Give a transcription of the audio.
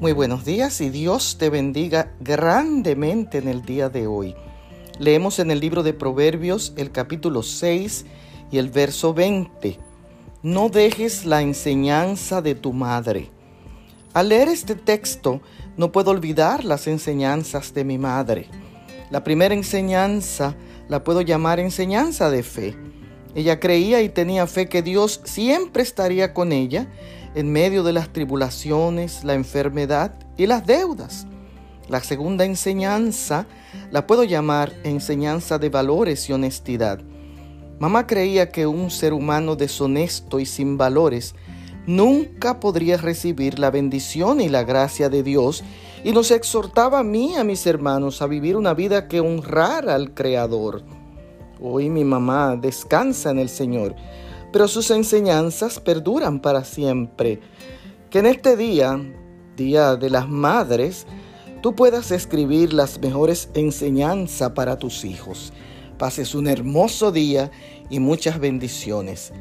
Muy buenos días y Dios te bendiga grandemente en el día de hoy. Leemos en el libro de Proverbios el capítulo 6 y el verso 20. No dejes la enseñanza de tu madre. Al leer este texto no puedo olvidar las enseñanzas de mi madre. La primera enseñanza la puedo llamar enseñanza de fe. Ella creía y tenía fe que Dios siempre estaría con ella en medio de las tribulaciones, la enfermedad y las deudas. La segunda enseñanza la puedo llamar enseñanza de valores y honestidad. Mamá creía que un ser humano deshonesto y sin valores nunca podría recibir la bendición y la gracia de Dios y nos exhortaba a mí y a mis hermanos a vivir una vida que honrara al Creador. Hoy mi mamá descansa en el Señor pero sus enseñanzas perduran para siempre. Que en este día, Día de las Madres, tú puedas escribir las mejores enseñanzas para tus hijos. Pases un hermoso día y muchas bendiciones.